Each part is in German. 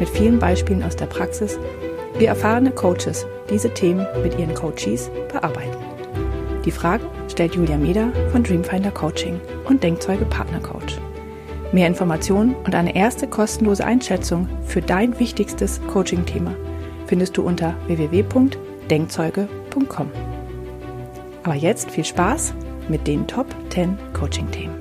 mit vielen Beispielen aus der Praxis, wie erfahrene Coaches diese Themen mit ihren Coaches bearbeiten. Die Fragen stellt Julia Meder von Dreamfinder Coaching und Denkzeuge Partner Coach. Mehr Informationen und eine erste kostenlose Einschätzung für dein wichtigstes Coaching-Thema findest du unter www.denkzeuge.com. Aber jetzt viel Spaß mit den Top 10 Coaching-Themen.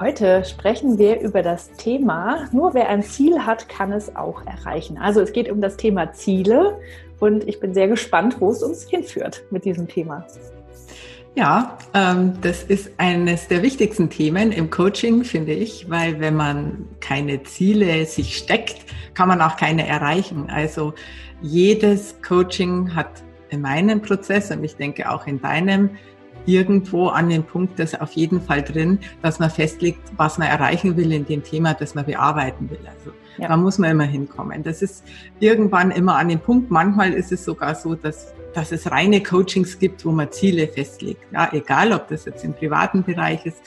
Heute sprechen wir über das Thema, nur wer ein Ziel hat, kann es auch erreichen. Also es geht um das Thema Ziele und ich bin sehr gespannt, wo es uns hinführt mit diesem Thema. Ja, ähm, das ist eines der wichtigsten Themen im Coaching, finde ich, weil wenn man keine Ziele sich steckt, kann man auch keine erreichen. Also jedes Coaching hat in meinem Prozess und ich denke auch in deinem irgendwo an den Punkt, das auf jeden Fall drin, dass man festlegt, was man erreichen will in dem Thema, das man bearbeiten will. Also ja. da muss man immer hinkommen. Das ist irgendwann immer an den Punkt. Manchmal ist es sogar so, dass, dass es reine Coachings gibt, wo man Ziele festlegt. Ja, egal, ob das jetzt im privaten Bereich ist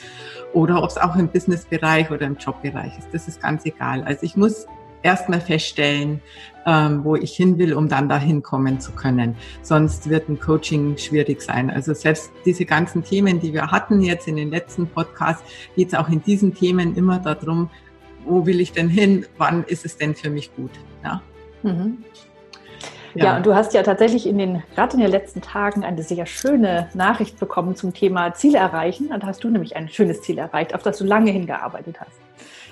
oder ob es auch im Businessbereich oder im Jobbereich ist. Das ist ganz egal. Also ich muss erstmal feststellen, ähm, wo ich hin will, um dann dahin kommen zu können. Sonst wird ein Coaching schwierig sein. Also selbst diese ganzen Themen, die wir hatten jetzt in den letzten Podcasts, geht es auch in diesen Themen immer darum, wo will ich denn hin? Wann ist es denn für mich gut? Ja. Mhm. Ja. ja, und du hast ja tatsächlich in den, gerade in den letzten Tagen eine sehr schöne Nachricht bekommen zum Thema Ziele erreichen. Und da hast du nämlich ein schönes Ziel erreicht, auf das du lange hingearbeitet hast.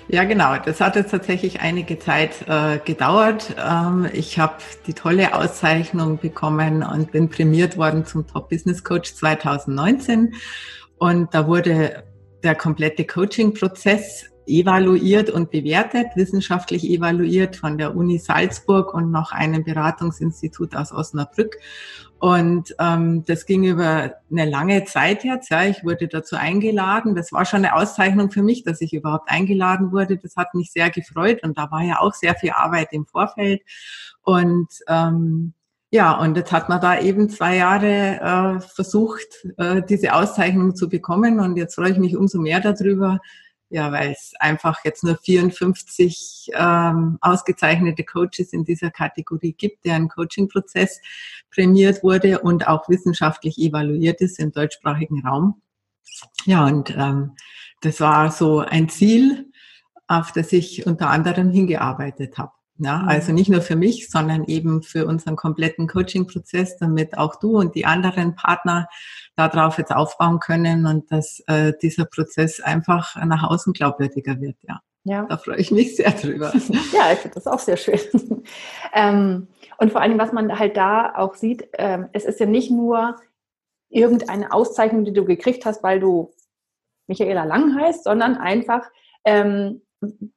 Ja, genau. Das hat jetzt tatsächlich einige Zeit äh, gedauert. Ähm, ich habe die tolle Auszeichnung bekommen und bin prämiert worden zum Top Business Coach 2019. Und da wurde der komplette Coaching-Prozess evaluiert und bewertet, wissenschaftlich evaluiert von der Uni Salzburg und noch einem Beratungsinstitut aus Osnabrück. Und ähm, das ging über eine lange Zeit jetzt. Ja, ich wurde dazu eingeladen. Das war schon eine Auszeichnung für mich, dass ich überhaupt eingeladen wurde. Das hat mich sehr gefreut und da war ja auch sehr viel Arbeit im Vorfeld. Und ähm, ja, und jetzt hat man da eben zwei Jahre äh, versucht, äh, diese Auszeichnung zu bekommen. Und jetzt freue ich mich umso mehr darüber, ja, weil es einfach jetzt nur 54 ähm, ausgezeichnete Coaches in dieser Kategorie gibt, deren Coaching-Prozess prämiert wurde und auch wissenschaftlich evaluiert ist im deutschsprachigen Raum. Ja, und ähm, das war so ein Ziel, auf das ich unter anderem hingearbeitet habe. Ja, mhm. also nicht nur für mich, sondern eben für unseren kompletten Coaching-Prozess, damit auch du und die anderen Partner darauf jetzt aufbauen können und dass äh, dieser Prozess einfach nach außen glaubwürdiger wird. Ja. Ja. Da freue ich mich sehr drüber. ja, ich finde das auch sehr schön. ähm, und vor allem, was man halt da auch sieht, ähm, es ist ja nicht nur irgendeine Auszeichnung, die du gekriegt hast, weil du Michaela Lang heißt, sondern einfach, ähm,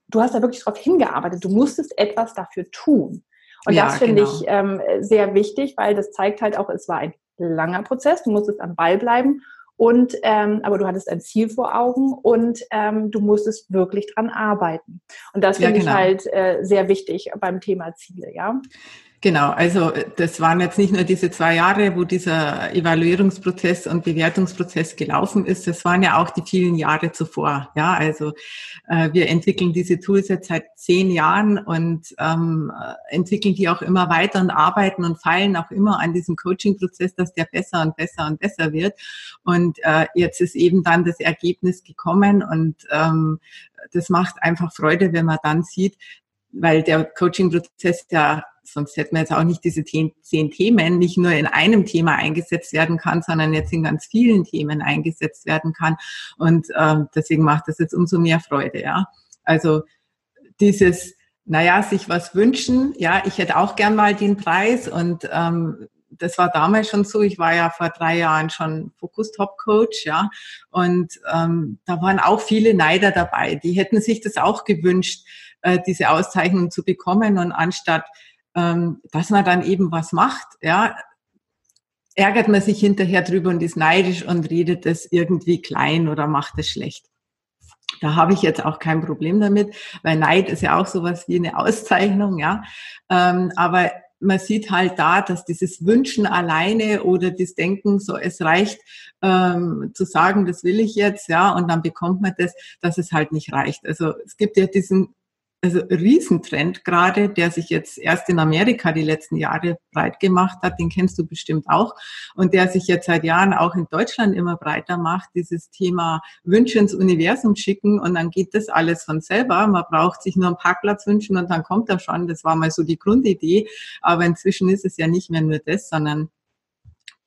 du hast da wirklich darauf hingearbeitet. Du musstest etwas dafür tun. Und ja, das finde genau. ich ähm, sehr wichtig, weil das zeigt halt auch, es war ein langer Prozess. Du musstest am Ball bleiben. Und ähm, aber du hattest ein Ziel vor Augen und ähm, du musstest wirklich dran arbeiten. Und das finde ja, genau. ich halt äh, sehr wichtig beim Thema Ziele, ja. Genau, also äh, das waren jetzt nicht nur diese zwei Jahre, wo dieser Evaluierungsprozess und Bewertungsprozess gelaufen ist, das waren ja auch die vielen Jahre zuvor. Ja, also äh, wir entwickeln diese Tools jetzt seit zehn Jahren und ähm, entwickeln die auch immer weiter und arbeiten und feilen auch immer an diesem Coaching-Prozess, dass der besser und besser und besser wird. Und äh, jetzt ist eben dann das Ergebnis gekommen und ähm, das macht einfach Freude, wenn man dann sieht, weil der Coaching-Prozess ja sonst hätten wir jetzt auch nicht diese zehn, Themen, nicht nur in einem Thema eingesetzt werden kann, sondern jetzt in ganz vielen Themen eingesetzt werden kann. Und ähm, deswegen macht das jetzt umso mehr Freude, ja. Also dieses, naja, sich was wünschen, ja, ich hätte auch gern mal den Preis und ähm, das war damals schon so. Ich war ja vor drei Jahren schon Focus Top Coach, ja, und ähm, da waren auch viele Neider dabei. Die hätten sich das auch gewünscht, äh, diese Auszeichnung zu bekommen und anstatt ähm, dass man dann eben was macht, ja, ärgert man sich hinterher drüber und ist neidisch und redet es irgendwie klein oder macht es schlecht. Da habe ich jetzt auch kein Problem damit, weil Neid ist ja auch sowas wie eine Auszeichnung, ja. Ähm, aber man sieht halt da, dass dieses Wünschen alleine oder das Denken, so es reicht ähm, zu sagen, das will ich jetzt, ja, und dann bekommt man das, dass es halt nicht reicht. Also es gibt ja diesen also Riesentrend gerade, der sich jetzt erst in Amerika die letzten Jahre breit gemacht hat, den kennst du bestimmt auch, und der sich jetzt seit Jahren auch in Deutschland immer breiter macht, dieses Thema Wünsche ins Universum schicken und dann geht das alles von selber. Man braucht sich nur einen Parkplatz wünschen und dann kommt er schon. Das war mal so die Grundidee, aber inzwischen ist es ja nicht mehr nur das, sondern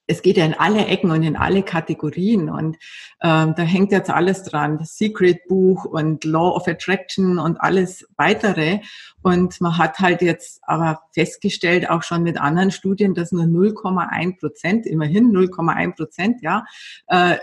es geht ja in alle Ecken und in alle Kategorien und ähm, da hängt jetzt alles dran, das Secret Buch und Law of Attraction und alles weitere. Und man hat halt jetzt aber festgestellt, auch schon mit anderen Studien, dass nur 0,1 Prozent, immerhin 0,1 Prozent, ja, äh,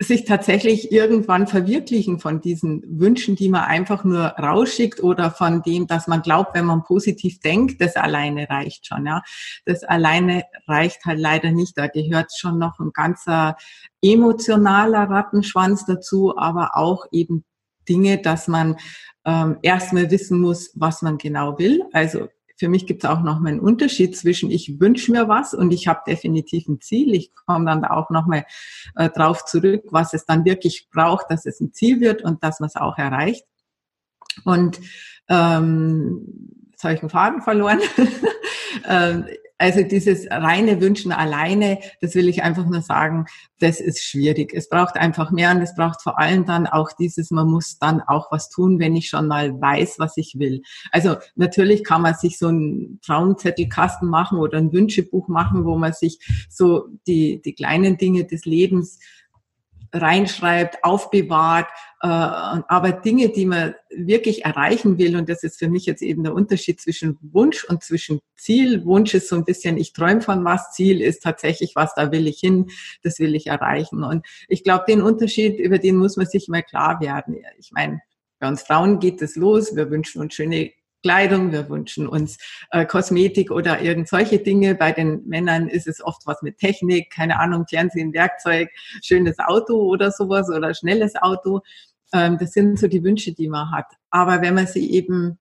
sich tatsächlich irgendwann verwirklichen von diesen Wünschen, die man einfach nur rausschickt oder von dem, dass man glaubt, wenn man positiv denkt, das alleine reicht schon, ja. Das alleine reicht halt leider nicht. Da gehört schon noch ein ganzer emotionaler Rattenschwanz dazu, aber auch eben Dinge, dass man ähm, erstmal wissen muss, was man genau will. Also für mich gibt es auch noch mal einen Unterschied zwischen ich wünsche mir was und ich habe definitiv ein Ziel. Ich komme dann da auch noch mal äh, drauf zurück, was es dann wirklich braucht, dass es ein Ziel wird und dass man es auch erreicht. Und ähm, jetzt habe ich einen Faden verloren. ähm, also dieses reine Wünschen alleine, das will ich einfach nur sagen, das ist schwierig. Es braucht einfach mehr und es braucht vor allem dann auch dieses, man muss dann auch was tun, wenn ich schon mal weiß, was ich will. Also natürlich kann man sich so einen Traumzettelkasten machen oder ein Wünschebuch machen, wo man sich so die, die kleinen Dinge des Lebens reinschreibt, aufbewahrt, äh, aber Dinge, die man wirklich erreichen will, und das ist für mich jetzt eben der Unterschied zwischen Wunsch und zwischen Ziel. Wunsch ist so ein bisschen, ich träume von was, Ziel ist tatsächlich was, da will ich hin, das will ich erreichen. Und ich glaube, den Unterschied, über den muss man sich mal klar werden. Ich meine, bei uns Frauen geht es los, wir wünschen uns schöne Kleidung, wir wünschen uns äh, Kosmetik oder irgend solche Dinge. Bei den Männern ist es oft was mit Technik, keine Ahnung, Fernsehen, Werkzeug, schönes Auto oder sowas oder schnelles Auto. Ähm, das sind so die Wünsche, die man hat. Aber wenn man sie eben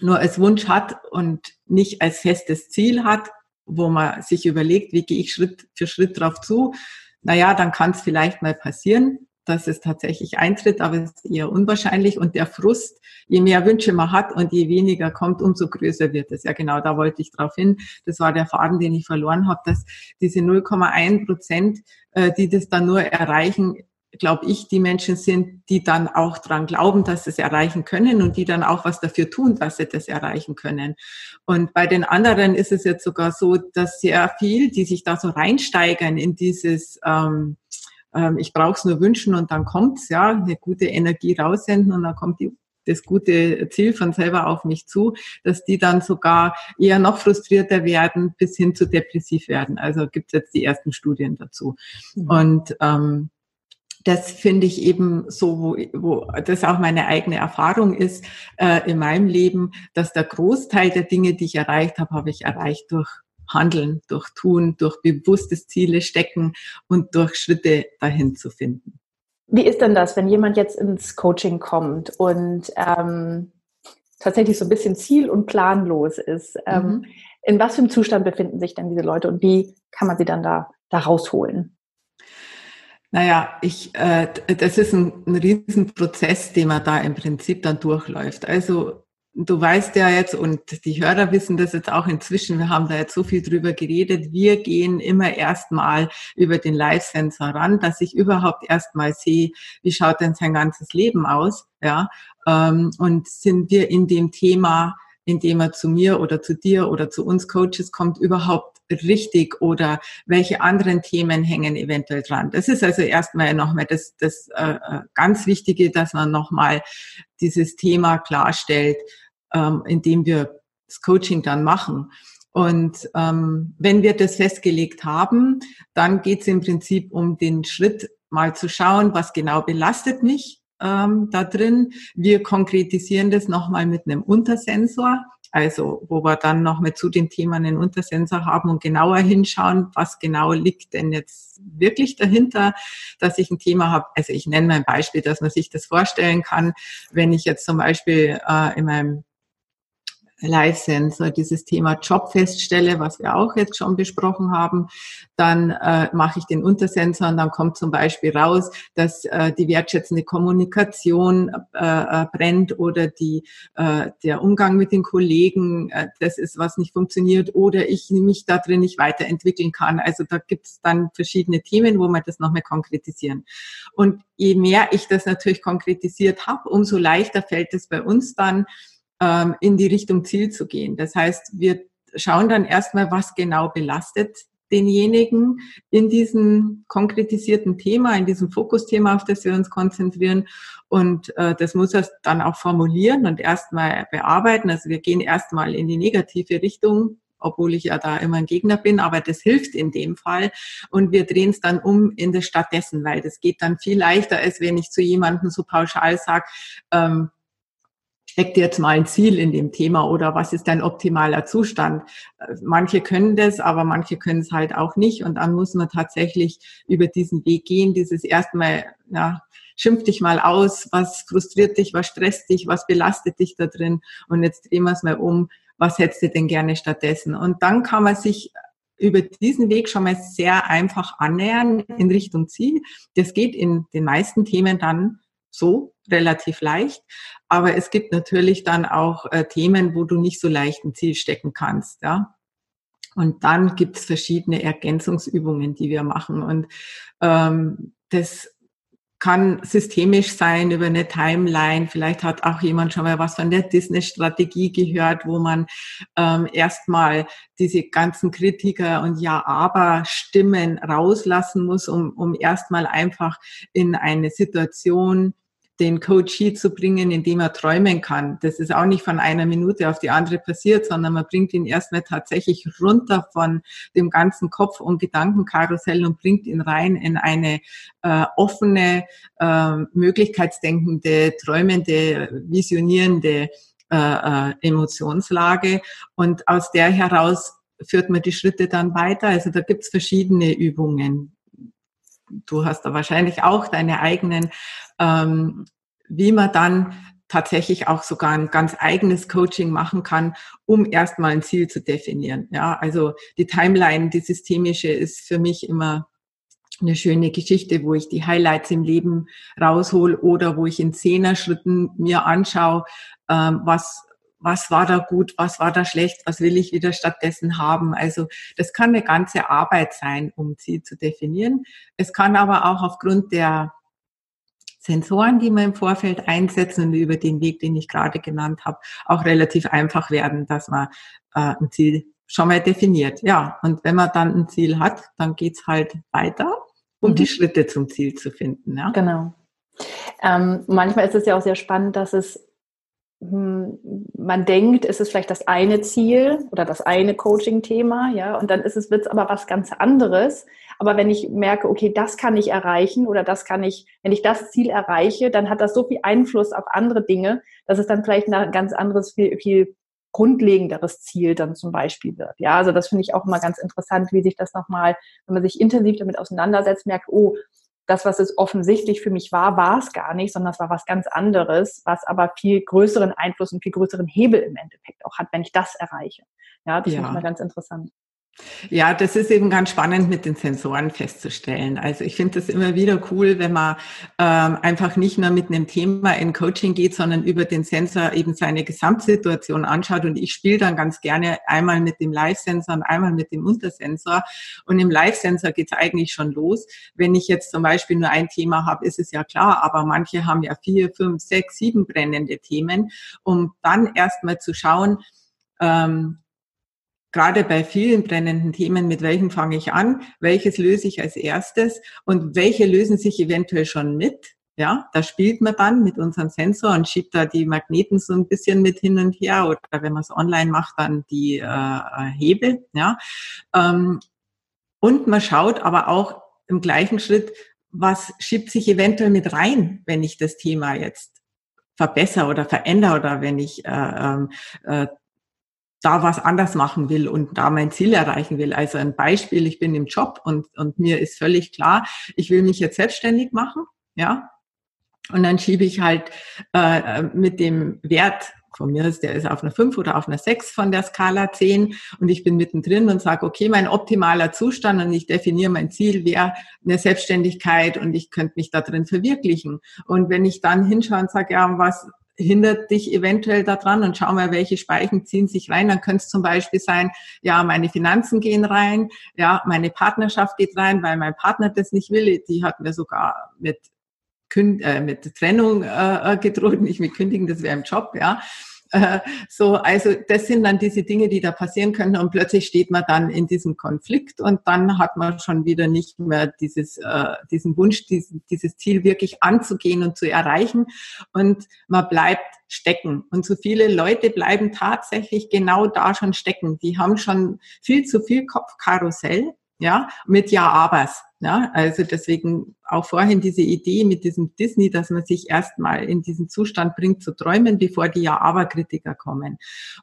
nur als Wunsch hat und nicht als festes Ziel hat, wo man sich überlegt, wie gehe ich Schritt für Schritt drauf zu, naja, dann kann es vielleicht mal passieren dass es tatsächlich eintritt, aber es ist eher unwahrscheinlich. Und der Frust, je mehr Wünsche man hat und je weniger kommt, umso größer wird es. Ja, genau, da wollte ich drauf hin. Das war der Faden, den ich verloren habe, dass diese 0,1 Prozent, äh, die das dann nur erreichen, glaube ich, die Menschen sind, die dann auch dran glauben, dass sie es erreichen können und die dann auch was dafür tun, dass sie das erreichen können. Und bei den anderen ist es jetzt sogar so, dass sehr viel, die sich da so reinsteigern in dieses ähm, ähm, ich brauche es nur wünschen und dann kommt's, ja, eine gute Energie raussenden und dann kommt die das gute Ziel von selber auf mich zu, dass die dann sogar eher noch frustrierter werden bis hin zu depressiv werden. Also gibt es jetzt die ersten Studien dazu. Mhm. Und ähm, das finde ich eben so, wo, wo das auch meine eigene Erfahrung ist äh, in meinem Leben, dass der Großteil der Dinge, die ich erreicht habe, habe ich erreicht durch Handeln, durch Tun, durch bewusstes Ziele stecken und durch Schritte dahin zu finden. Wie ist denn das, wenn jemand jetzt ins Coaching kommt und ähm, tatsächlich so ein bisschen ziel- und planlos ist? Ähm, mhm. In was für einem Zustand befinden sich denn diese Leute und wie kann man sie dann da, da rausholen? Naja, ich, äh, das ist ein, ein Riesenprozess, den man da im Prinzip dann durchläuft. Also du weißt ja jetzt und die Hörer wissen das jetzt auch inzwischen, wir haben da jetzt so viel drüber geredet, wir gehen immer erstmal über den Live-Sensor ran, dass ich überhaupt erstmal sehe, wie schaut denn sein ganzes Leben aus, ja, ähm, und sind wir in dem Thema, in dem er zu mir oder zu dir oder zu uns Coaches kommt, überhaupt richtig oder welche anderen Themen hängen eventuell dran. Das ist also erstmal nochmal das, das äh, äh ganz Wichtige, dass man nochmal dieses Thema klarstellt, ähm, indem wir das Coaching dann machen. Und ähm, wenn wir das festgelegt haben, dann geht es im Prinzip um den Schritt, mal zu schauen, was genau belastet mich ähm, da drin. Wir konkretisieren das nochmal mit einem Untersensor. Also, wo wir dann noch mit zu den Themen einen Untersensor haben und genauer hinschauen, was genau liegt denn jetzt wirklich dahinter, dass ich ein Thema habe. Also ich nenne mal ein Beispiel, dass man sich das vorstellen kann, wenn ich jetzt zum Beispiel äh, in meinem Live-Sensor dieses Thema Job feststelle, was wir auch jetzt schon besprochen haben, dann äh, mache ich den Untersensor und dann kommt zum Beispiel raus, dass äh, die wertschätzende Kommunikation äh, äh, brennt oder die, äh, der Umgang mit den Kollegen, äh, das ist, was nicht funktioniert oder ich mich da drin nicht weiterentwickeln kann. Also da gibt es dann verschiedene Themen, wo wir das nochmal konkretisieren. Und je mehr ich das natürlich konkretisiert habe, umso leichter fällt es bei uns dann, ähm, in die Richtung Ziel zu gehen. Das heißt, wir schauen dann erstmal, was genau belastet denjenigen in diesem konkretisierten Thema, in diesem Fokusthema, auf das wir uns konzentrieren. Und äh, das muss er dann auch formulieren und erstmal bearbeiten. Also wir gehen erstmal in die negative Richtung, obwohl ich ja da immer ein Gegner bin, aber das hilft in dem Fall. Und wir drehen es dann um in das stattdessen, weil das geht dann viel leichter, als wenn ich zu jemandem so pauschal sage, ähm, steckt jetzt mal ein Ziel in dem Thema oder was ist dein optimaler Zustand? Manche können das, aber manche können es halt auch nicht. Und dann muss man tatsächlich über diesen Weg gehen, dieses erstmal, ja, schimpf dich mal aus, was frustriert dich, was stresst dich, was belastet dich da drin. Und jetzt drehen wir es mal um, was hättest du denn gerne stattdessen? Und dann kann man sich über diesen Weg schon mal sehr einfach annähern in Richtung Ziel. Das geht in den meisten Themen dann so relativ leicht. Aber es gibt natürlich dann auch äh, Themen, wo du nicht so leicht ein Ziel stecken kannst, ja. Und dann gibt es verschiedene Ergänzungsübungen, die wir machen. Und ähm, das kann systemisch sein über eine Timeline. Vielleicht hat auch jemand schon mal was von der Disney-Strategie gehört, wo man ähm, erstmal diese ganzen Kritiker und Ja-Aber-Stimmen rauslassen muss, um, um erstmal einfach in eine Situation den Coach zu bringen, indem er träumen kann. Das ist auch nicht von einer Minute auf die andere passiert, sondern man bringt ihn erstmal tatsächlich runter von dem ganzen Kopf- und Gedankenkarussell und bringt ihn rein in eine äh, offene, äh, möglichkeitsdenkende, träumende, visionierende äh, äh, Emotionslage. Und aus der heraus führt man die Schritte dann weiter. Also da gibt's verschiedene Übungen. Du hast da wahrscheinlich auch deine eigenen ähm, wie man dann tatsächlich auch sogar ein ganz eigenes Coaching machen kann, um erstmal ein Ziel zu definieren. Ja, also die Timeline, die systemische ist für mich immer eine schöne Geschichte, wo ich die Highlights im Leben raushol oder wo ich in Zehner-Schritten mir anschaue, ähm, was was war da gut, was war da schlecht, was will ich wieder stattdessen haben. Also das kann eine ganze Arbeit sein, um Ziel zu definieren. Es kann aber auch aufgrund der Sensoren, die wir im Vorfeld einsetzen und über den Weg, den ich gerade genannt habe, auch relativ einfach werden, dass man äh, ein Ziel schon mal definiert. Ja, und wenn man dann ein Ziel hat, dann geht's halt weiter, um mhm. die Schritte zum Ziel zu finden. Ja? Genau. Ähm, manchmal ist es ja auch sehr spannend, dass es man denkt, es ist vielleicht das eine Ziel oder das eine Coaching-Thema, ja, und dann ist es, wird es aber was ganz anderes. Aber wenn ich merke, okay, das kann ich erreichen oder das kann ich, wenn ich das Ziel erreiche, dann hat das so viel Einfluss auf andere Dinge, dass es dann vielleicht ein ganz anderes, viel, viel grundlegenderes Ziel dann zum Beispiel wird. Ja, also das finde ich auch immer ganz interessant, wie sich das nochmal, wenn man sich intensiv damit auseinandersetzt, merkt, oh, das, was es offensichtlich für mich war, war es gar nicht, sondern es war was ganz anderes, was aber viel größeren Einfluss und viel größeren Hebel im Endeffekt auch hat, wenn ich das erreiche. Ja, das ja. finde ich mal ganz interessant. Ja, das ist eben ganz spannend mit den Sensoren festzustellen. Also ich finde das immer wieder cool, wenn man ähm, einfach nicht nur mit einem Thema in Coaching geht, sondern über den Sensor eben seine Gesamtsituation anschaut. Und ich spiele dann ganz gerne einmal mit dem Live-Sensor und einmal mit dem Untersensor. Und im Live-Sensor geht es eigentlich schon los. Wenn ich jetzt zum Beispiel nur ein Thema habe, ist es ja klar, aber manche haben ja vier, fünf, sechs, sieben brennende Themen, um dann erstmal zu schauen, ähm, gerade bei vielen brennenden Themen, mit welchen fange ich an, welches löse ich als erstes und welche lösen sich eventuell schon mit. Ja, da spielt man dann mit unserem Sensor und schiebt da die Magneten so ein bisschen mit hin und her oder wenn man es online macht, dann die äh, Hebel. Ja, ähm, und man schaut aber auch im gleichen Schritt, was schiebt sich eventuell mit rein, wenn ich das Thema jetzt verbessere oder verändere oder wenn ich äh, ähm, äh, da was anders machen will und da mein Ziel erreichen will. Also ein Beispiel, ich bin im Job und, und mir ist völlig klar, ich will mich jetzt selbstständig machen, ja. Und dann schiebe ich halt äh, mit dem Wert von mir ist, der ist auf einer 5 oder auf einer 6 von der Skala 10 und ich bin mittendrin und sage, okay, mein optimaler Zustand und ich definiere mein Ziel wäre eine Selbstständigkeit und ich könnte mich da drin verwirklichen. Und wenn ich dann hinschaue und sage, ja, was hindert dich eventuell daran und schau mal, welche Speichen ziehen sich rein. Dann könnte es zum Beispiel sein, ja, meine Finanzen gehen rein, ja, meine Partnerschaft geht rein, weil mein Partner das nicht will. Die hat mir sogar mit Künd äh, mit Trennung äh, gedroht, nicht mit Kündigen, das wäre im Job, ja. So, also das sind dann diese Dinge, die da passieren können und plötzlich steht man dann in diesem Konflikt und dann hat man schon wieder nicht mehr dieses, äh, diesen Wunsch, diesen, dieses Ziel wirklich anzugehen und zu erreichen und man bleibt stecken. Und so viele Leute bleiben tatsächlich genau da schon stecken. Die haben schon viel zu viel Kopfkarussell ja, mit Ja-Abers. Ja, also deswegen auch vorhin diese Idee mit diesem Disney, dass man sich erstmal in diesen Zustand bringt zu träumen, bevor die Ja-Aber-Kritiker kommen.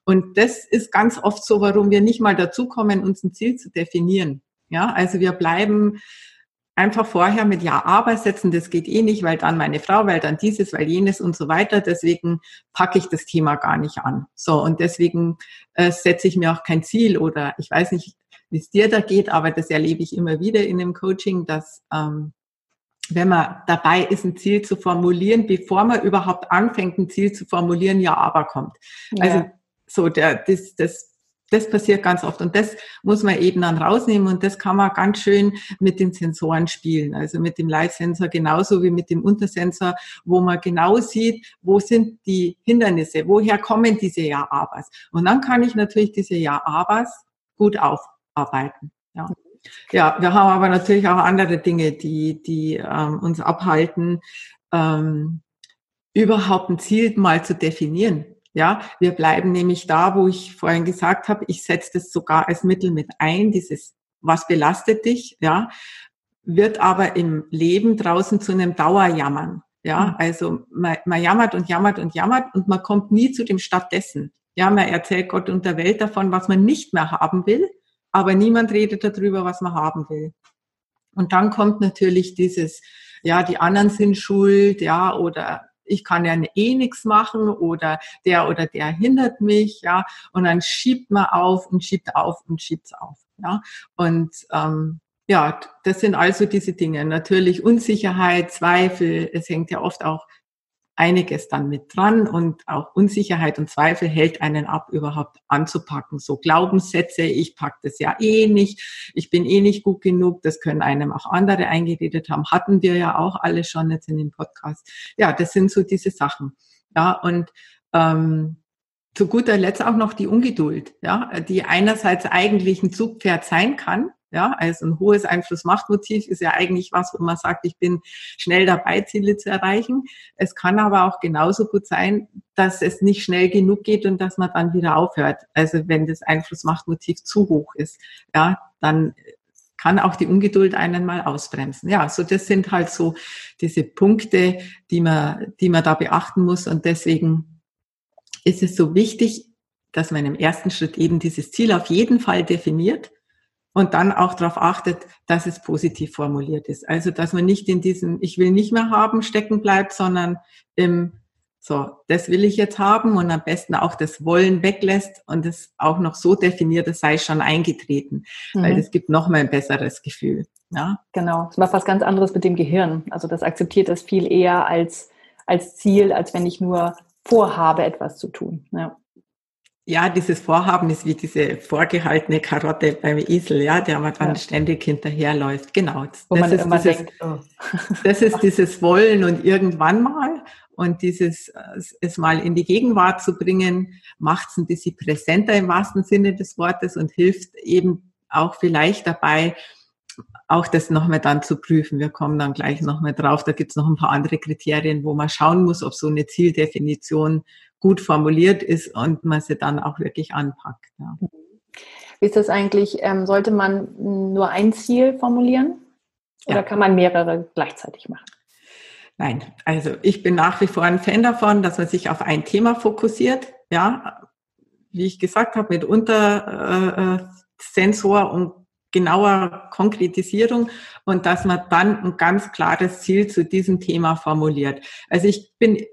Und das ist ganz oft so, warum wir nicht mal dazu kommen, uns ein Ziel zu definieren. Ja, also wir bleiben einfach vorher mit Ja-Aber setzen, das geht eh nicht, weil dann meine Frau, weil dann dieses, weil jenes und so weiter. Deswegen packe ich das Thema gar nicht an. So, und deswegen äh, setze ich mir auch kein Ziel oder ich weiß nicht, wie es dir da geht, aber das erlebe ich immer wieder in dem Coaching, dass ähm, wenn man dabei ist, ein Ziel zu formulieren, bevor man überhaupt anfängt, ein Ziel zu formulieren, ja, aber kommt. Ja. Also so der, das, das, das passiert ganz oft und das muss man eben dann rausnehmen und das kann man ganz schön mit den Sensoren spielen, also mit dem Live-Sensor genauso wie mit dem Untersensor, wo man genau sieht, wo sind die Hindernisse, woher kommen diese Ja-Abers. Und dann kann ich natürlich diese Ja-Abers gut auf arbeiten. Ja. ja, wir haben aber natürlich auch andere Dinge, die, die ähm, uns abhalten, ähm, überhaupt ein Ziel mal zu definieren. Ja, wir bleiben nämlich da, wo ich vorhin gesagt habe, ich setze das sogar als Mittel mit ein, dieses, was belastet dich, ja, wird aber im Leben draußen zu einem Dauerjammern. Ja, mhm. also man, man jammert und jammert und jammert und man kommt nie zu dem stattdessen. Ja, man erzählt Gott und der Welt davon, was man nicht mehr haben will aber niemand redet darüber, was man haben will. Und dann kommt natürlich dieses, ja, die anderen sind schuld, ja, oder ich kann ja eh nichts machen oder der oder der hindert mich, ja, und dann schiebt man auf und schiebt auf und schiebt auf, ja, und ähm, ja, das sind also diese Dinge. Natürlich Unsicherheit, Zweifel, es hängt ja oft auch einiges dann mit dran und auch Unsicherheit und Zweifel hält einen ab, überhaupt anzupacken. So Glaubenssätze, ich pack das ja eh nicht, ich bin eh nicht gut genug, das können einem auch andere eingeredet haben, hatten wir ja auch alle schon jetzt in dem Podcast. Ja, das sind so diese Sachen. Ja, und ähm, zu guter Letzt auch noch die Ungeduld, ja, die einerseits eigentlich ein Zugpferd sein kann, ja, also ein hohes Einfluss-Macht-Motiv ist ja eigentlich was, wo man sagt, ich bin schnell dabei, Ziele zu erreichen. Es kann aber auch genauso gut sein, dass es nicht schnell genug geht und dass man dann wieder aufhört. Also wenn das Einfluss-Macht-Motiv zu hoch ist, ja, dann kann auch die Ungeduld einen mal ausbremsen. Ja, so das sind halt so diese Punkte, die man, die man da beachten muss und deswegen ist es so wichtig, dass man im ersten Schritt eben dieses Ziel auf jeden Fall definiert und dann auch darauf achtet, dass es positiv formuliert ist. Also, dass man nicht in diesem Ich will nicht mehr haben stecken bleibt, sondern im so, das will ich jetzt haben und am besten auch das Wollen weglässt und es auch noch so definiert, es sei schon eingetreten, mhm. weil das gibt noch mal ein besseres Gefühl. Ja? Genau, das macht was ganz anderes mit dem Gehirn. Also das akzeptiert das viel eher als, als Ziel, als wenn ich nur vorhabe, etwas zu tun. Ja. Ja, dieses Vorhaben ist wie diese vorgehaltene Karotte beim Esel, ja, der man dann ja. ständig hinterherläuft. Genau. Wo das man ist dieses, denkt, oh. das ist dieses Wollen und irgendwann mal und dieses es mal in die Gegenwart zu bringen, macht es ein bisschen präsenter im wahrsten Sinne des Wortes und hilft eben auch vielleicht dabei, auch das nochmal dann zu prüfen. Wir kommen dann gleich nochmal drauf. Da gibt es noch ein paar andere Kriterien, wo man schauen muss, ob so eine Zieldefinition gut formuliert ist und man sie dann auch wirklich anpackt. Ja. Wie ist das eigentlich? Ähm, sollte man nur ein Ziel formulieren oder ja. kann man mehrere gleichzeitig machen? Nein, also ich bin nach wie vor ein Fan davon, dass man sich auf ein Thema fokussiert. Ja, wie ich gesagt habe, mit Untersensor äh, und genauer Konkretisierung und dass man dann ein ganz klares Ziel zu diesem Thema formuliert. Also ich bin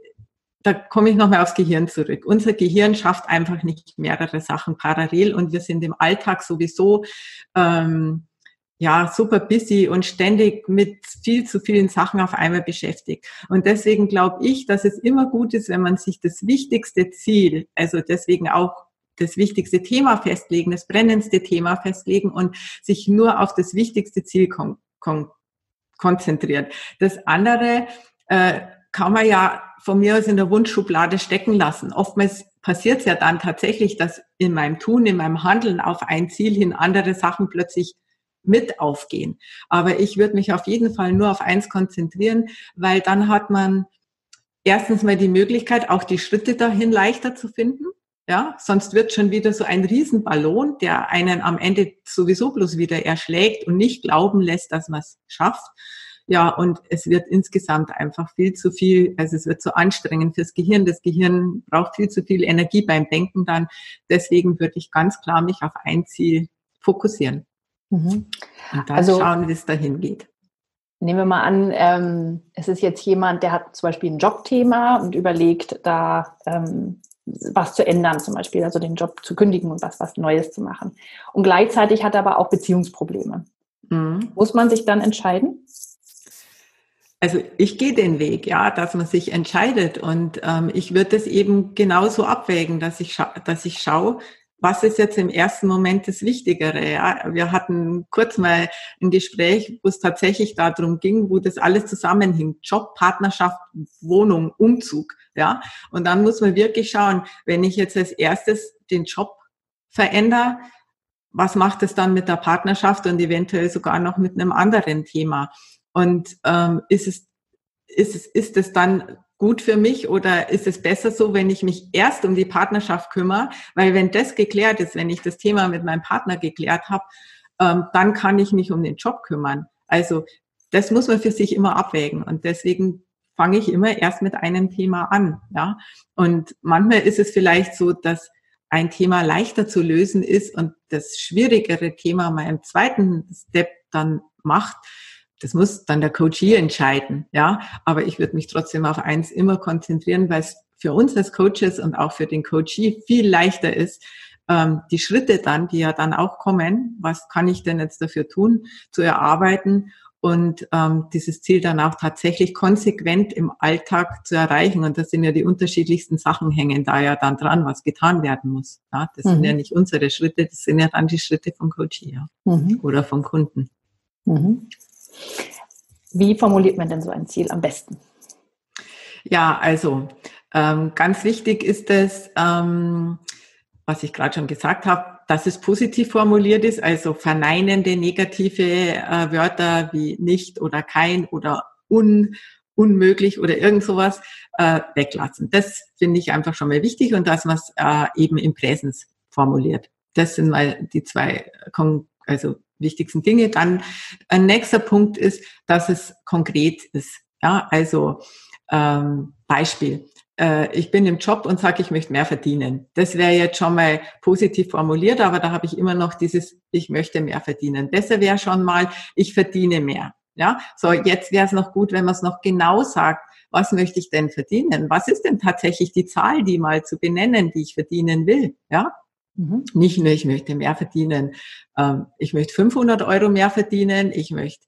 da komme ich nochmal aufs Gehirn zurück. Unser Gehirn schafft einfach nicht mehrere Sachen parallel und wir sind im Alltag sowieso ähm, ja super busy und ständig mit viel zu vielen Sachen auf einmal beschäftigt. Und deswegen glaube ich, dass es immer gut ist, wenn man sich das wichtigste Ziel, also deswegen auch das wichtigste Thema festlegen, das brennendste Thema festlegen und sich nur auf das wichtigste Ziel kon kon konzentriert. Das andere äh, kann man ja von mir aus in der Wunschschublade stecken lassen. Oftmals passiert es ja dann tatsächlich, dass in meinem Tun, in meinem Handeln auf ein Ziel hin andere Sachen plötzlich mit aufgehen. Aber ich würde mich auf jeden Fall nur auf eins konzentrieren, weil dann hat man erstens mal die Möglichkeit, auch die Schritte dahin leichter zu finden. Ja, sonst wird schon wieder so ein Riesenballon, der einen am Ende sowieso bloß wieder erschlägt und nicht glauben lässt, dass man es schafft. Ja, und es wird insgesamt einfach viel zu viel, also es wird zu anstrengend fürs Gehirn. Das Gehirn braucht viel zu viel Energie beim Denken dann. Deswegen würde ich ganz klar mich auf ein Ziel fokussieren. Mhm. Und dann also, schauen, wie es dahin geht. Nehmen wir mal an, ähm, es ist jetzt jemand, der hat zum Beispiel ein Jobthema und überlegt, da ähm, was zu ändern, zum Beispiel, also den Job zu kündigen und was, was Neues zu machen. Und gleichzeitig hat er aber auch Beziehungsprobleme. Mhm. Muss man sich dann entscheiden? Also ich gehe den Weg, ja, dass man sich entscheidet und ähm, ich würde es eben genauso abwägen, dass ich, dass ich schaue, was ist jetzt im ersten Moment das Wichtigere. Ja? Wir hatten kurz mal ein Gespräch, wo es tatsächlich darum ging, wo das alles zusammenhing. Job, Partnerschaft, Wohnung, Umzug. Ja? Und dann muss man wirklich schauen, wenn ich jetzt als erstes den Job verändere, was macht es dann mit der Partnerschaft und eventuell sogar noch mit einem anderen Thema? Und ähm, ist es ist es ist es dann gut für mich oder ist es besser so, wenn ich mich erst um die Partnerschaft kümmere? Weil wenn das geklärt ist, wenn ich das Thema mit meinem Partner geklärt habe, ähm, dann kann ich mich um den Job kümmern. Also das muss man für sich immer abwägen und deswegen fange ich immer erst mit einem Thema an, ja. Und manchmal ist es vielleicht so, dass ein Thema leichter zu lösen ist und das schwierigere Thema mal im zweiten Step dann macht. Das muss dann der Coach hier entscheiden, ja. Aber ich würde mich trotzdem auf eins immer konzentrieren, weil es für uns als Coaches und auch für den Coachee viel leichter ist, ähm, die Schritte dann, die ja dann auch kommen, was kann ich denn jetzt dafür tun, zu erarbeiten und ähm, dieses Ziel dann auch tatsächlich konsequent im Alltag zu erreichen. Und das sind ja die unterschiedlichsten Sachen hängen da ja dann dran, was getan werden muss. Ja, das mhm. sind ja nicht unsere Schritte, das sind ja dann die Schritte vom Coach ja, mhm. oder vom Kunden. Mhm. Wie formuliert man denn so ein Ziel am besten? Ja, also ähm, ganz wichtig ist es, ähm, was ich gerade schon gesagt habe, dass es positiv formuliert ist, also verneinende negative äh, Wörter wie nicht oder kein oder un, unmöglich oder irgend sowas äh, weglassen. Das finde ich einfach schon mal wichtig und dass man es äh, eben im Präsens formuliert. Das sind mal die zwei also wichtigsten Dinge. Dann ein nächster Punkt ist, dass es konkret ist. Ja, also ähm, Beispiel. Äh, ich bin im Job und sage, ich möchte mehr verdienen. Das wäre jetzt schon mal positiv formuliert, aber da habe ich immer noch dieses, ich möchte mehr verdienen. Besser wäre schon mal, ich verdiene mehr. Ja, so jetzt wäre es noch gut, wenn man es noch genau sagt. Was möchte ich denn verdienen? Was ist denn tatsächlich die Zahl, die mal zu benennen, die ich verdienen will? Ja, Mhm. Nicht nur, ich möchte mehr verdienen, ähm, ich möchte 500 Euro mehr verdienen, ich möchte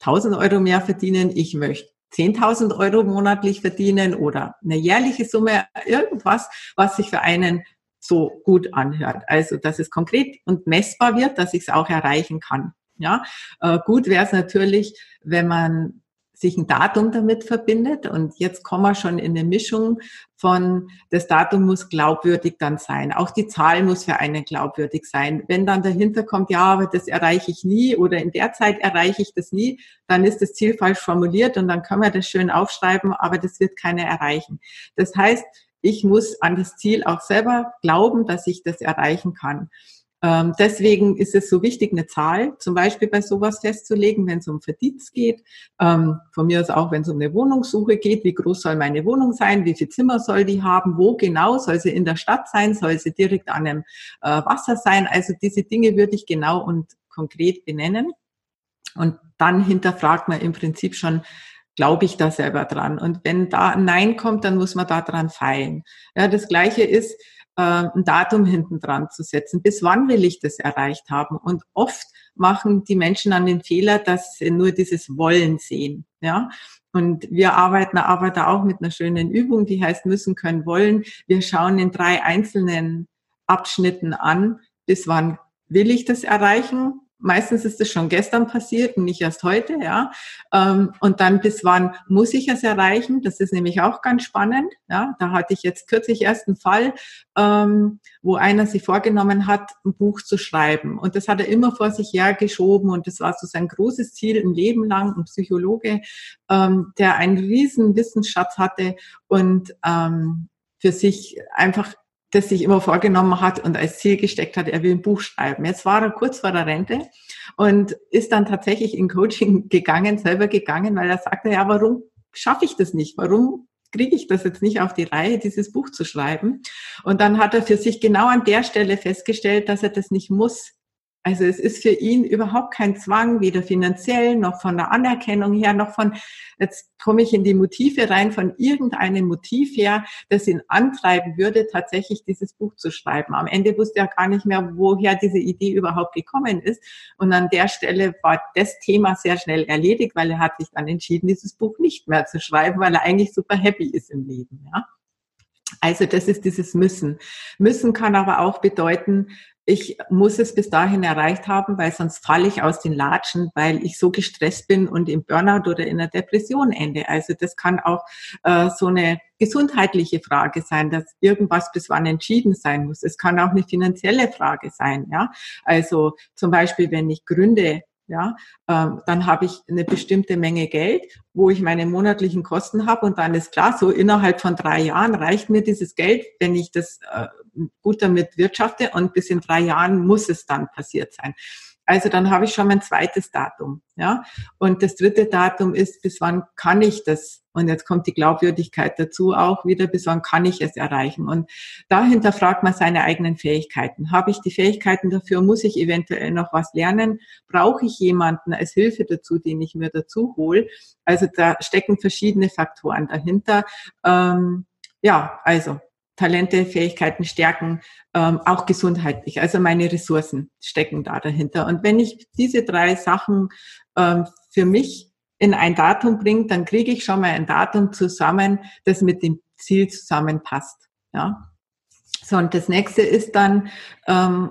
1000 Euro mehr verdienen, ich möchte 10.000 Euro monatlich verdienen oder eine jährliche Summe, irgendwas, was sich für einen so gut anhört. Also, dass es konkret und messbar wird, dass ich es auch erreichen kann. Ja, äh, gut wäre es natürlich, wenn man sich ein Datum damit verbindet. Und jetzt kommen wir schon in eine Mischung von, das Datum muss glaubwürdig dann sein. Auch die Zahl muss für einen glaubwürdig sein. Wenn dann dahinter kommt, ja, aber das erreiche ich nie oder in der Zeit erreiche ich das nie, dann ist das Ziel falsch formuliert und dann können wir das schön aufschreiben, aber das wird keiner erreichen. Das heißt, ich muss an das Ziel auch selber glauben, dass ich das erreichen kann. Ähm, deswegen ist es so wichtig, eine Zahl zum Beispiel bei sowas festzulegen, wenn es um Verdienst geht. Ähm, von mir aus auch, wenn es um eine Wohnungssuche geht. Wie groß soll meine Wohnung sein? Wie viel Zimmer soll die haben? Wo genau? Soll sie in der Stadt sein? Soll sie direkt an einem äh, Wasser sein? Also diese Dinge würde ich genau und konkret benennen. Und dann hinterfragt man im Prinzip schon, glaube ich da selber dran? Und wenn da ein Nein kommt, dann muss man da dran feilen. Ja, das Gleiche ist, ein Datum hinten dran zu setzen. Bis wann will ich das erreicht haben? Und oft machen die Menschen dann den Fehler, dass sie nur dieses Wollen sehen. Ja, und wir arbeiten aber da auch mit einer schönen Übung, die heißt müssen, können, wollen. Wir schauen in drei einzelnen Abschnitten an, bis wann will ich das erreichen? Meistens ist es schon gestern passiert und nicht erst heute, ja. Ähm, und dann bis wann muss ich es erreichen? Das ist nämlich auch ganz spannend. Ja, da hatte ich jetzt kürzlich erst einen Fall, ähm, wo einer sich vorgenommen hat, ein Buch zu schreiben. Und das hat er immer vor sich hergeschoben und das war so sein großes Ziel ein Leben lang, ein Psychologe, ähm, der einen riesen Wissensschatz hatte und für sich einfach das sich immer vorgenommen hat und als Ziel gesteckt hat, er will ein Buch schreiben. Jetzt war er kurz vor der Rente und ist dann tatsächlich in Coaching gegangen, selber gegangen, weil er sagte, ja, warum schaffe ich das nicht? Warum kriege ich das jetzt nicht auf die Reihe, dieses Buch zu schreiben? Und dann hat er für sich genau an der Stelle festgestellt, dass er das nicht muss, also es ist für ihn überhaupt kein Zwang, weder finanziell noch von der Anerkennung her, noch von, jetzt komme ich in die Motive rein, von irgendeinem Motiv her, das ihn antreiben würde, tatsächlich dieses Buch zu schreiben. Am Ende wusste er gar nicht mehr, woher diese Idee überhaupt gekommen ist. Und an der Stelle war das Thema sehr schnell erledigt, weil er hat sich dann entschieden, dieses Buch nicht mehr zu schreiben, weil er eigentlich super happy ist im Leben. Ja? Also das ist dieses Müssen. Müssen kann aber auch bedeuten, ich muss es bis dahin erreicht haben, weil sonst falle ich aus den Latschen, weil ich so gestresst bin und im Burnout oder in einer Depression ende. Also das kann auch äh, so eine gesundheitliche Frage sein, dass irgendwas bis wann entschieden sein muss. Es kann auch eine finanzielle Frage sein. Ja, also zum Beispiel, wenn ich gründe, ja, ähm, dann habe ich eine bestimmte Menge Geld, wo ich meine monatlichen Kosten habe und dann ist klar, so innerhalb von drei Jahren reicht mir dieses Geld, wenn ich das äh, gut damit wirtschafte und bis in drei Jahren muss es dann passiert sein. Also dann habe ich schon mein zweites Datum, ja. Und das dritte Datum ist, bis wann kann ich das? Und jetzt kommt die Glaubwürdigkeit dazu auch wieder, bis wann kann ich es erreichen? Und dahinter fragt man seine eigenen Fähigkeiten. Habe ich die Fähigkeiten dafür? Muss ich eventuell noch was lernen? Brauche ich jemanden als Hilfe dazu, den ich mir dazu hole? Also da stecken verschiedene Faktoren dahinter. Ähm, ja, also Talente, Fähigkeiten, Stärken, ähm, auch gesundheitlich. Also meine Ressourcen stecken da dahinter. Und wenn ich diese drei Sachen ähm, für mich in ein Datum bringe, dann kriege ich schon mal ein Datum zusammen, das mit dem Ziel zusammenpasst. Ja. So, und das nächste ist dann, ähm,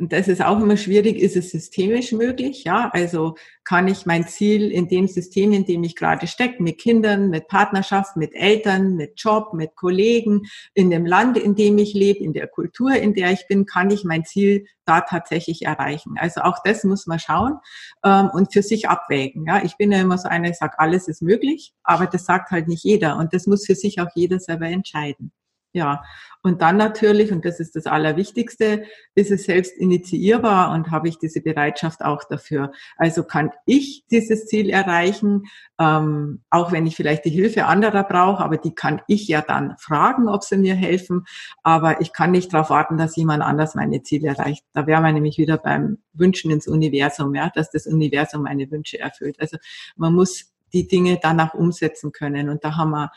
und das ist auch immer schwierig, ist es systemisch möglich? Ja, also kann ich mein Ziel in dem System, in dem ich gerade stecke, mit Kindern, mit Partnerschaft, mit Eltern, mit Job, mit Kollegen, in dem Land, in dem ich lebe, in der Kultur, in der ich bin, kann ich mein Ziel da tatsächlich erreichen? Also auch das muss man schauen ähm, und für sich abwägen. Ja, ich bin ja immer so eine, ich sage, alles ist möglich, aber das sagt halt nicht jeder und das muss für sich auch jeder selber entscheiden. Ja, und dann natürlich, und das ist das Allerwichtigste, ist es selbst initiierbar und habe ich diese Bereitschaft auch dafür. Also kann ich dieses Ziel erreichen, ähm, auch wenn ich vielleicht die Hilfe anderer brauche, aber die kann ich ja dann fragen, ob sie mir helfen. Aber ich kann nicht darauf warten, dass jemand anders meine Ziele erreicht. Da wäre man nämlich wieder beim Wünschen ins Universum, ja, dass das Universum meine Wünsche erfüllt. Also man muss die Dinge danach umsetzen können. Und da haben wir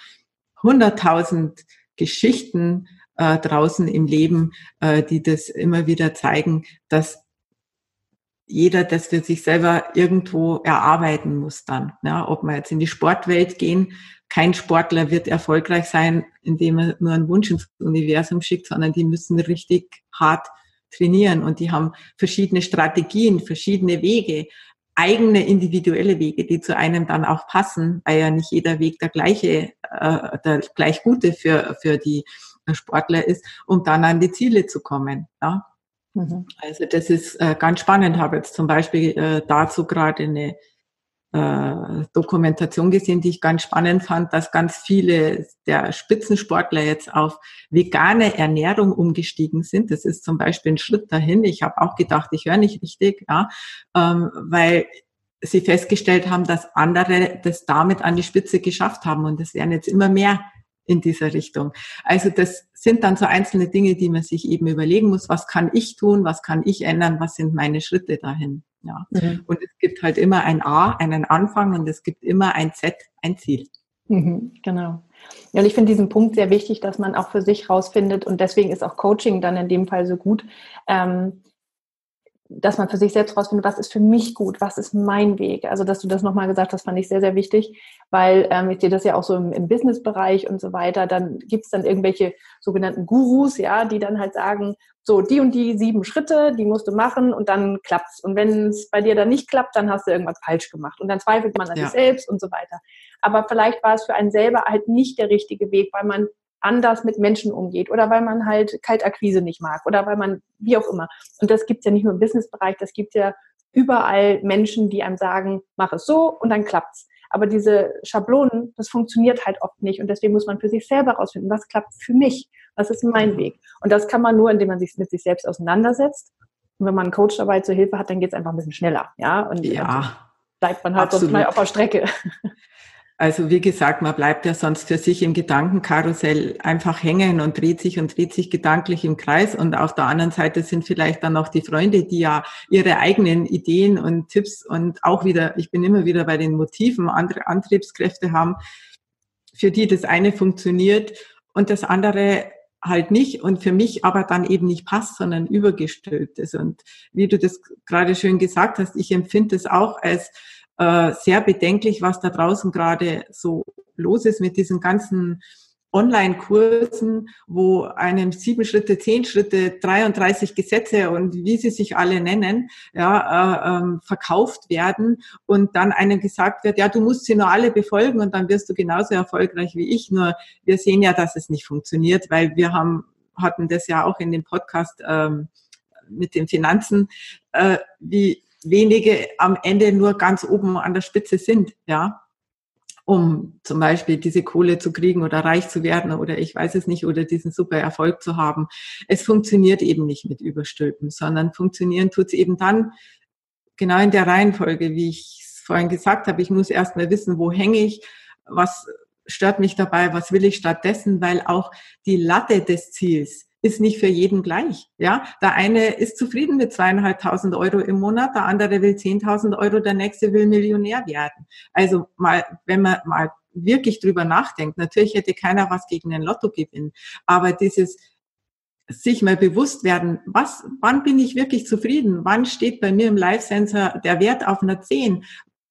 hunderttausend Geschichten äh, draußen im Leben, äh, die das immer wieder zeigen, dass jeder das für sich selber irgendwo erarbeiten muss dann. Ja, ob wir jetzt in die Sportwelt gehen, kein Sportler wird erfolgreich sein, indem er nur einen Wunsch ins Universum schickt, sondern die müssen richtig hart trainieren und die haben verschiedene Strategien, verschiedene Wege, eigene individuelle Wege, die zu einem dann auch passen, weil ja nicht jeder Weg der gleiche, äh, der gleich gute für, für die Sportler ist, um dann an die Ziele zu kommen. Ja? Mhm. Also das ist äh, ganz spannend. Habe jetzt zum Beispiel äh, dazu gerade eine äh, Dokumentation gesehen, die ich ganz spannend fand, dass ganz viele der Spitzensportler jetzt auf vegane Ernährung umgestiegen sind. Das ist zum Beispiel ein Schritt dahin. Ich habe auch gedacht, ich höre nicht richtig, ja, ähm, weil sie festgestellt haben, dass andere das damit an die Spitze geschafft haben und es werden jetzt immer mehr in dieser Richtung. Also das sind dann so einzelne Dinge, die man sich eben überlegen muss, was kann ich tun, was kann ich ändern, was sind meine Schritte dahin. Ja. Mhm. Und es gibt halt immer ein A, einen Anfang und es gibt immer ein Z, ein Ziel. Mhm, genau. Ja, und ich finde diesen Punkt sehr wichtig, dass man auch für sich rausfindet und deswegen ist auch Coaching dann in dem Fall so gut. Ähm, dass man für sich selbst rausfindet, was ist für mich gut, was ist mein Weg. Also, dass du das nochmal gesagt hast, fand ich sehr, sehr wichtig, weil ähm, ich sehe das ja auch so im, im Business-Bereich und so weiter. Dann gibt es dann irgendwelche sogenannten Gurus, ja, die dann halt sagen, so die und die sieben Schritte, die musst du machen und dann klappt's. Und wenn es bei dir dann nicht klappt, dann hast du irgendwas falsch gemacht und dann zweifelt man an ja. sich selbst und so weiter. Aber vielleicht war es für einen selber halt nicht der richtige Weg, weil man anders mit Menschen umgeht oder weil man halt Kaltakquise nicht mag oder weil man, wie auch immer. Und das gibt's ja nicht nur im Businessbereich, das gibt ja überall Menschen, die einem sagen, mach es so und dann klappt's. Aber diese Schablonen, das funktioniert halt oft nicht. Und deswegen muss man für sich selber rausfinden, was klappt für mich, was ist mein Weg. Und das kann man nur, indem man sich mit sich selbst auseinandersetzt. Und wenn man einen Coach dabei zur Hilfe hat, dann geht's einfach ein bisschen schneller. Ja, und ja, bleibt man halt absolut. sonst mal auf der Strecke. Also wie gesagt, man bleibt ja sonst für sich im Gedankenkarussell einfach hängen und dreht sich und dreht sich gedanklich im Kreis. Und auf der anderen Seite sind vielleicht dann noch die Freunde, die ja ihre eigenen Ideen und Tipps und auch wieder, ich bin immer wieder bei den Motiven, andere Antriebskräfte haben, für die das eine funktioniert und das andere halt nicht und für mich aber dann eben nicht passt, sondern übergestülpt ist. Und wie du das gerade schön gesagt hast, ich empfinde es auch als äh, sehr bedenklich, was da draußen gerade so los ist mit diesen ganzen Online-Kursen, wo einem sieben Schritte, zehn Schritte, 33 Gesetze und wie sie sich alle nennen, ja, äh, ähm, verkauft werden und dann einem gesagt wird, ja, du musst sie nur alle befolgen und dann wirst du genauso erfolgreich wie ich. Nur wir sehen ja, dass es nicht funktioniert, weil wir haben hatten das ja auch in dem Podcast ähm, mit den Finanzen, äh, wie wenige am Ende nur ganz oben an der Spitze sind, ja, um zum Beispiel diese Kohle zu kriegen oder reich zu werden oder ich weiß es nicht oder diesen super Erfolg zu haben. Es funktioniert eben nicht mit Überstülpen, sondern funktionieren tut es eben dann genau in der Reihenfolge, wie ich es vorhin gesagt habe. Ich muss erst mal wissen, wo hänge ich, was stört mich dabei, was will ich stattdessen, weil auch die Latte des Ziels ist nicht für jeden gleich. Ja, der eine ist zufrieden mit zweieinhalbtausend Euro im Monat, der andere will zehntausend Euro, der nächste will Millionär werden. Also mal, wenn man mal wirklich drüber nachdenkt, natürlich hätte keiner was gegen einen Lottogewinn, aber dieses sich mal bewusst werden, was, wann bin ich wirklich zufrieden? Wann steht bei mir im Life Sensor der Wert auf einer 10?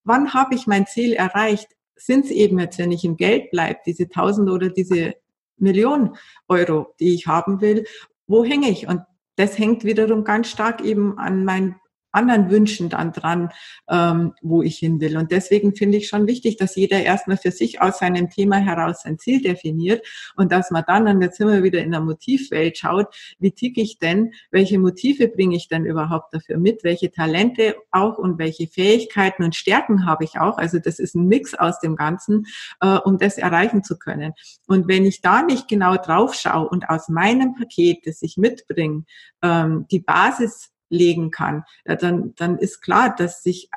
Wann habe ich mein Ziel erreicht? Sind es eben jetzt, wenn ich im Geld bleibe, diese 1000 oder diese Million Euro, die ich haben will, wo hänge ich? Und das hängt wiederum ganz stark eben an meinen anderen Wünschen dann dran, ähm, wo ich hin will. Und deswegen finde ich schon wichtig, dass jeder erstmal für sich aus seinem Thema heraus sein Ziel definiert und dass man dann, und jetzt sind wir wieder in der Motivwelt, schaut, wie ticke ich denn, welche Motive bringe ich denn überhaupt dafür mit, welche Talente auch und welche Fähigkeiten und Stärken habe ich auch. Also das ist ein Mix aus dem Ganzen, äh, um das erreichen zu können. Und wenn ich da nicht genau drauf schaue und aus meinem Paket, das ich mitbringe, ähm, die Basis legen kann, ja, dann, dann ist klar, dass ich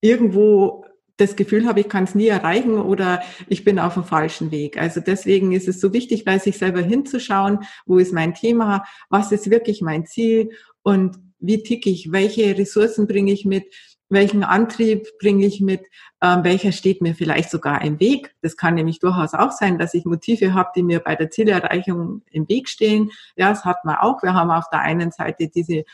irgendwo das Gefühl habe, ich kann es nie erreichen oder ich bin auf dem falschen Weg. Also deswegen ist es so wichtig, bei sich selber hinzuschauen, wo ist mein Thema, was ist wirklich mein Ziel und wie ticke ich, welche Ressourcen bringe ich mit, welchen Antrieb bringe ich mit, ähm, welcher steht mir vielleicht sogar im Weg. Das kann nämlich durchaus auch sein, dass ich Motive habe, die mir bei der Zielerreichung im Weg stehen. Ja, das hat man auch. Wir haben auf der einen Seite diese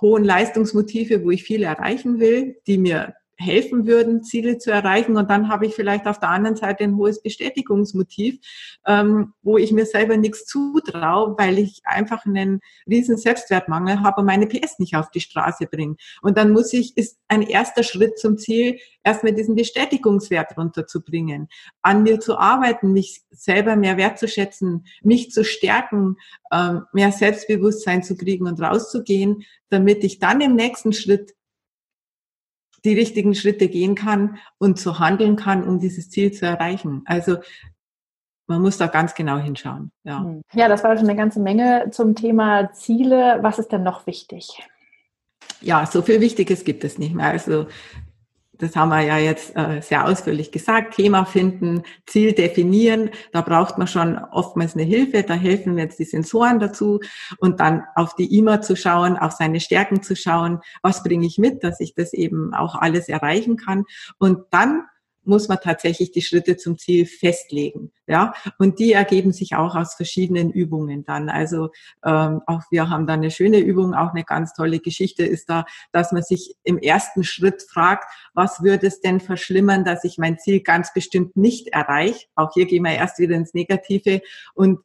hohen Leistungsmotive, wo ich viel erreichen will, die mir helfen würden, Ziele zu erreichen. Und dann habe ich vielleicht auf der anderen Seite ein hohes Bestätigungsmotiv, ähm, wo ich mir selber nichts zutraue, weil ich einfach einen riesen Selbstwertmangel habe und meine PS nicht auf die Straße bringe. Und dann muss ich, ist ein erster Schritt zum Ziel, erstmal diesen Bestätigungswert runterzubringen, an mir zu arbeiten, mich selber mehr wertzuschätzen, mich zu stärken, ähm, mehr Selbstbewusstsein zu kriegen und rauszugehen, damit ich dann im nächsten Schritt die richtigen Schritte gehen kann und so handeln kann, um dieses Ziel zu erreichen. Also man muss da ganz genau hinschauen. Ja. Hm. ja, das war schon eine ganze Menge zum Thema Ziele. Was ist denn noch wichtig? Ja, so viel Wichtiges gibt es nicht mehr. Also das haben wir ja jetzt äh, sehr ausführlich gesagt, Thema finden, Ziel definieren, da braucht man schon oftmals eine Hilfe, da helfen jetzt die Sensoren dazu. Und dann auf die IMA zu schauen, auf seine Stärken zu schauen, was bringe ich mit, dass ich das eben auch alles erreichen kann? Und dann muss man tatsächlich die Schritte zum Ziel festlegen. Ja, und die ergeben sich auch aus verschiedenen Übungen dann. Also ähm, auch wir haben da eine schöne Übung, auch eine ganz tolle Geschichte ist da, dass man sich im ersten Schritt fragt, was würde es denn verschlimmern, dass ich mein Ziel ganz bestimmt nicht erreiche. Auch hier gehen wir erst wieder ins Negative und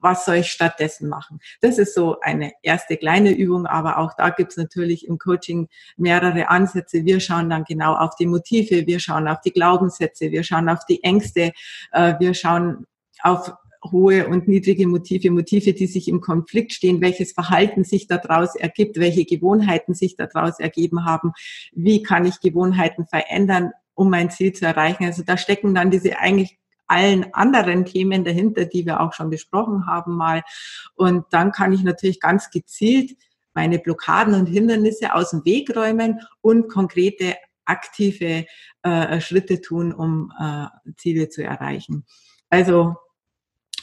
was soll ich stattdessen machen? Das ist so eine erste kleine Übung, aber auch da gibt's natürlich im Coaching mehrere Ansätze. Wir schauen dann genau auf die Motive, wir schauen auf die Glaubenssätze, wir schauen auf die Ängste, äh, wir schauen auf hohe und niedrige Motive, Motive, die sich im Konflikt stehen, welches Verhalten sich daraus ergibt, welche Gewohnheiten sich daraus ergeben haben, wie kann ich Gewohnheiten verändern, um mein Ziel zu erreichen. Also da stecken dann diese eigentlich allen anderen Themen dahinter, die wir auch schon besprochen haben mal. Und dann kann ich natürlich ganz gezielt meine Blockaden und Hindernisse aus dem Weg räumen und konkrete aktive äh, Schritte tun, um äh, Ziele zu erreichen. Also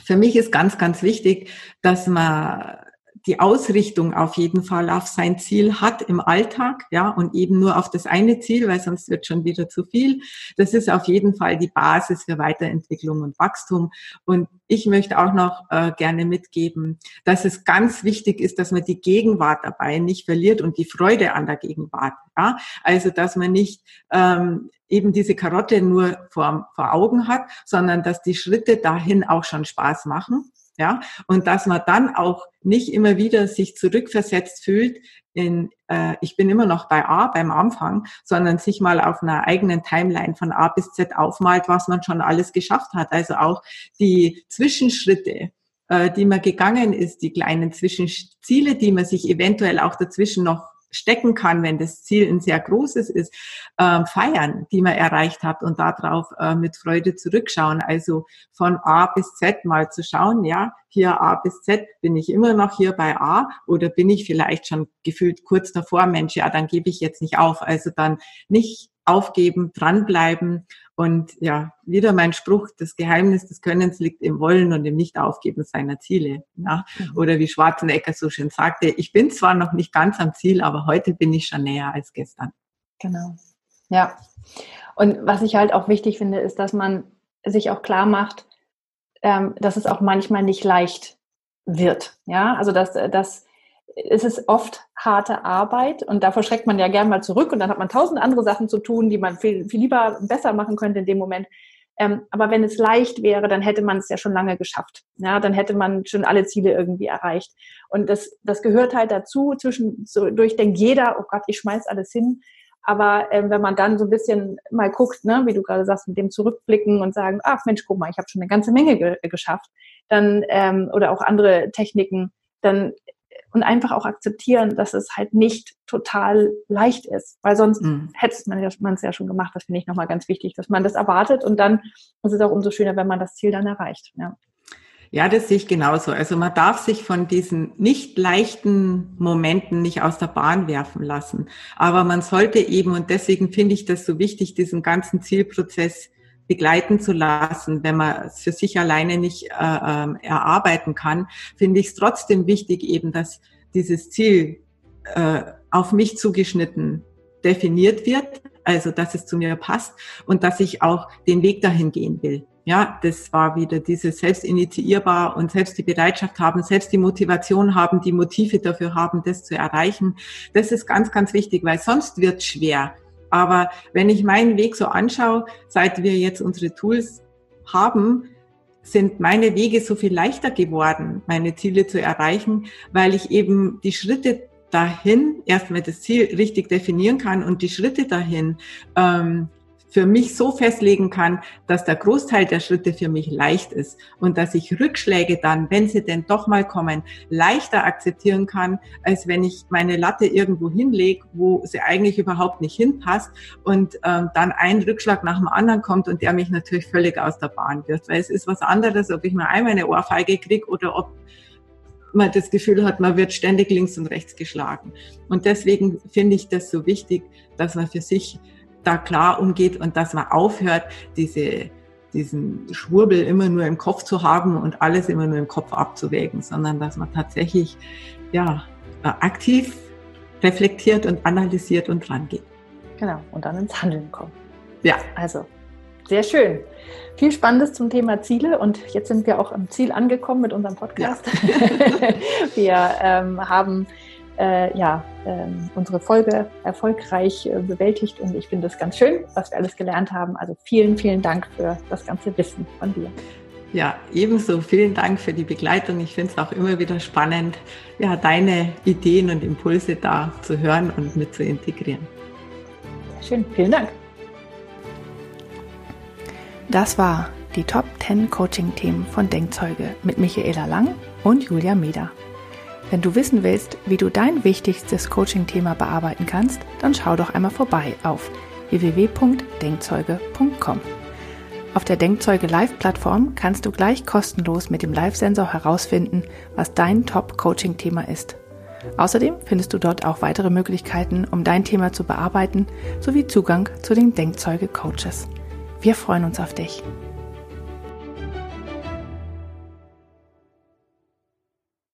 für mich ist ganz, ganz wichtig, dass man die Ausrichtung auf jeden Fall auf sein Ziel hat im Alltag, ja, und eben nur auf das eine Ziel, weil sonst wird schon wieder zu viel. Das ist auf jeden Fall die Basis für Weiterentwicklung und Wachstum. Und ich möchte auch noch äh, gerne mitgeben, dass es ganz wichtig ist, dass man die Gegenwart dabei nicht verliert und die Freude an der Gegenwart. Ja? Also, dass man nicht ähm, eben diese Karotte nur vor, vor Augen hat, sondern dass die Schritte dahin auch schon Spaß machen ja, und dass man dann auch nicht immer wieder sich zurückversetzt fühlt in, äh, ich bin immer noch bei A beim Anfang, sondern sich mal auf einer eigenen Timeline von A bis Z aufmalt, was man schon alles geschafft hat. Also auch die Zwischenschritte, äh, die man gegangen ist, die kleinen Zwischenziele, die man sich eventuell auch dazwischen noch stecken kann, wenn das Ziel ein sehr großes ist, äh, feiern, die man erreicht hat und darauf äh, mit Freude zurückschauen. Also von A bis Z mal zu schauen, ja, hier A bis Z, bin ich immer noch hier bei A oder bin ich vielleicht schon gefühlt kurz davor, Mensch, ja, dann gebe ich jetzt nicht auf. Also dann nicht aufgeben, dranbleiben und ja, wieder mein Spruch, das Geheimnis des Könnens liegt im Wollen und im Nicht-Aufgeben seiner Ziele. Ja? Mhm. Oder wie Schwarzenegger so schön sagte, ich bin zwar noch nicht ganz am Ziel, aber heute bin ich schon näher als gestern. Genau. Ja. Und was ich halt auch wichtig finde, ist, dass man sich auch klar macht, ähm, dass es auch manchmal nicht leicht wird. Ja, also dass, dass es ist oft harte Arbeit und davor schreckt man ja gern mal zurück und dann hat man tausend andere Sachen zu tun, die man viel, viel lieber besser machen könnte in dem Moment. Ähm, aber wenn es leicht wäre, dann hätte man es ja schon lange geschafft. Ja, dann hätte man schon alle Ziele irgendwie erreicht. Und das, das gehört halt dazu. Zwischendurch denkt jeder, oh Gott, ich schmeiß alles hin. Aber ähm, wenn man dann so ein bisschen mal guckt, ne, wie du gerade sagst, mit dem Zurückblicken und sagen, ach Mensch, guck mal, ich habe schon eine ganze Menge ge geschafft, dann ähm, oder auch andere Techniken, dann und einfach auch akzeptieren, dass es halt nicht total leicht ist, weil sonst mhm. hätte man es ja schon gemacht. Das finde ich nochmal ganz wichtig, dass man das erwartet und dann ist es auch umso schöner, wenn man das Ziel dann erreicht. Ja. Ja, das sehe ich genauso. Also man darf sich von diesen nicht leichten Momenten nicht aus der Bahn werfen lassen. Aber man sollte eben, und deswegen finde ich das so wichtig, diesen ganzen Zielprozess begleiten zu lassen, wenn man es für sich alleine nicht äh, äh, erarbeiten kann, finde ich es trotzdem wichtig eben, dass dieses Ziel äh, auf mich zugeschnitten definiert wird, also dass es zu mir passt und dass ich auch den Weg dahin gehen will. Ja, das war wieder dieses selbstinitiierbar und selbst die Bereitschaft haben, selbst die Motivation haben, die Motive dafür haben, das zu erreichen. Das ist ganz, ganz wichtig, weil sonst wird schwer. Aber wenn ich meinen Weg so anschaue, seit wir jetzt unsere Tools haben, sind meine Wege so viel leichter geworden, meine Ziele zu erreichen, weil ich eben die Schritte dahin erstmal das Ziel richtig definieren kann und die Schritte dahin ähm, für mich so festlegen kann, dass der Großteil der Schritte für mich leicht ist und dass ich Rückschläge dann, wenn sie denn doch mal kommen, leichter akzeptieren kann, als wenn ich meine Latte irgendwo hinlege, wo sie eigentlich überhaupt nicht hinpasst und ähm, dann ein Rückschlag nach dem anderen kommt und der mich natürlich völlig aus der Bahn wirft. Weil es ist was anderes, ob ich mal einmal eine Ohrfeige kriege oder ob man das Gefühl hat, man wird ständig links und rechts geschlagen. Und deswegen finde ich das so wichtig, dass man für sich da klar umgeht und dass man aufhört, diese, diesen Schwurbel immer nur im Kopf zu haben und alles immer nur im Kopf abzuwägen, sondern dass man tatsächlich ja, aktiv reflektiert und analysiert und rangeht. Genau, und dann ins Handeln kommt. Ja. Also, sehr schön. Viel Spannendes zum Thema Ziele und jetzt sind wir auch am Ziel angekommen mit unserem Podcast. Ja. wir ähm, haben äh, ja, ähm, unsere Folge erfolgreich äh, bewältigt und ich finde es ganz schön, was wir alles gelernt haben. Also vielen, vielen Dank für das ganze Wissen von dir. Ja, ebenso. Vielen Dank für die Begleitung. Ich finde es auch immer wieder spannend, ja, deine Ideen und Impulse da zu hören und mit zu integrieren. Schön, vielen Dank. Das war die Top 10 Coaching-Themen von Denkzeuge mit Michaela Lang und Julia Meder. Wenn du wissen willst, wie du dein wichtigstes Coaching-Thema bearbeiten kannst, dann schau doch einmal vorbei auf www.denkzeuge.com. Auf der Denkzeuge Live-Plattform kannst du gleich kostenlos mit dem Live-Sensor herausfinden, was dein Top-Coaching-Thema ist. Außerdem findest du dort auch weitere Möglichkeiten, um dein Thema zu bearbeiten, sowie Zugang zu den Denkzeuge-Coaches. Wir freuen uns auf dich.